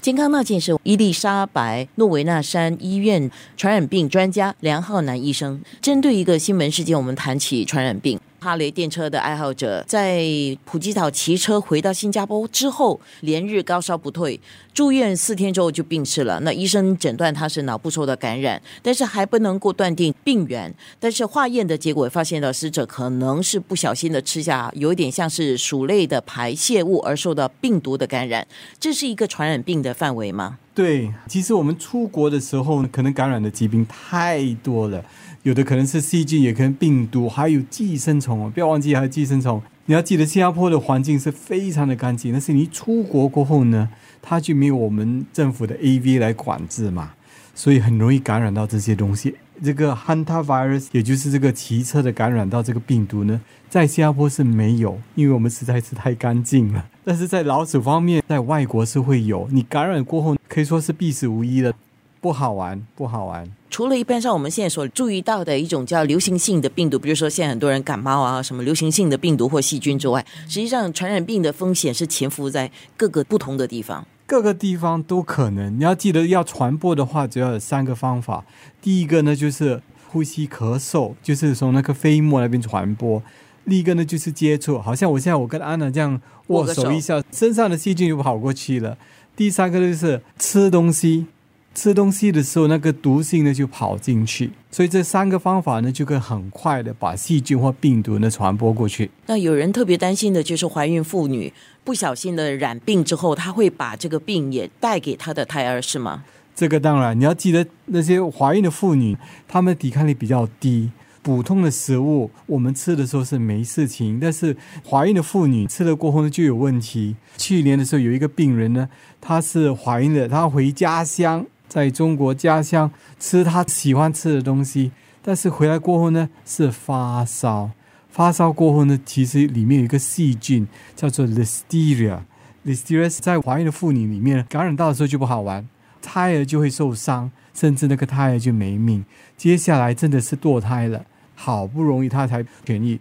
健康那件事，伊丽莎白诺维纳山医院传染病专家梁浩南医生针对一个新闻事件，我们谈起传染病。哈雷电车的爱好者在普吉岛骑车回到新加坡之后，连日高烧不退，住院四天之后就病逝了。那医生诊断他是脑部受到感染，但是还不能够断定病源。但是化验的结果发现了死者可能是不小心的吃下有一点像是鼠类的排泄物而受到病毒的感染。这是一个传染病的范围吗？对，其实我们出国的时候，可能感染的疾病太多了。有的可能是细菌，也可能病毒，还有寄生虫哦。不要忘记还有寄生虫。你要记得，新加坡的环境是非常的干净。但是你出国过后呢，它就没有我们政府的 AV 来管制嘛，所以很容易感染到这些东西。这个 Hanta virus，也就是这个骑车的感染到这个病毒呢，在新加坡是没有，因为我们实在是太干净了。但是在老鼠方面，在外国是会有。你感染过后，可以说是必死无疑的，不好玩，不好玩。除了一般上我们现在所注意到的一种叫流行性的病毒，比如说现在很多人感冒啊，什么流行性的病毒或细菌之外，实际上传染病的风险是潜伏在各个不同的地方，各个地方都可能。你要记得，要传播的话，主要有三个方法。第一个呢，就是呼吸咳嗽，就是从那个飞沫那边传播；另一个呢，就是接触，好像我现在我跟安娜这样握手一下，身上的细菌就跑过去了；第三个就是吃东西。吃东西的时候，那个毒性呢就跑进去，所以这三个方法呢就可以很快的把细菌或病毒呢传播过去。那有人特别担心的就是怀孕妇女不小心的染病之后，她会把这个病也带给她的胎儿，是吗？这个当然，你要记得那些怀孕的妇女，她们抵抗力比较低，普通的食物我们吃的时候是没事情，但是怀孕的妇女吃了过后呢就有问题。去年的时候有一个病人呢，她是怀孕的，她回家乡。在中国家乡吃她喜欢吃的东西，但是回来过后呢是发烧，发烧过后呢，其实里面有一个细菌叫做 Listeria，Listeria 在怀孕的妇女里面感染到的时候就不好玩，胎儿就会受伤，甚至那个胎儿就没命，接下来真的是堕胎了，好不容易他才痊愈，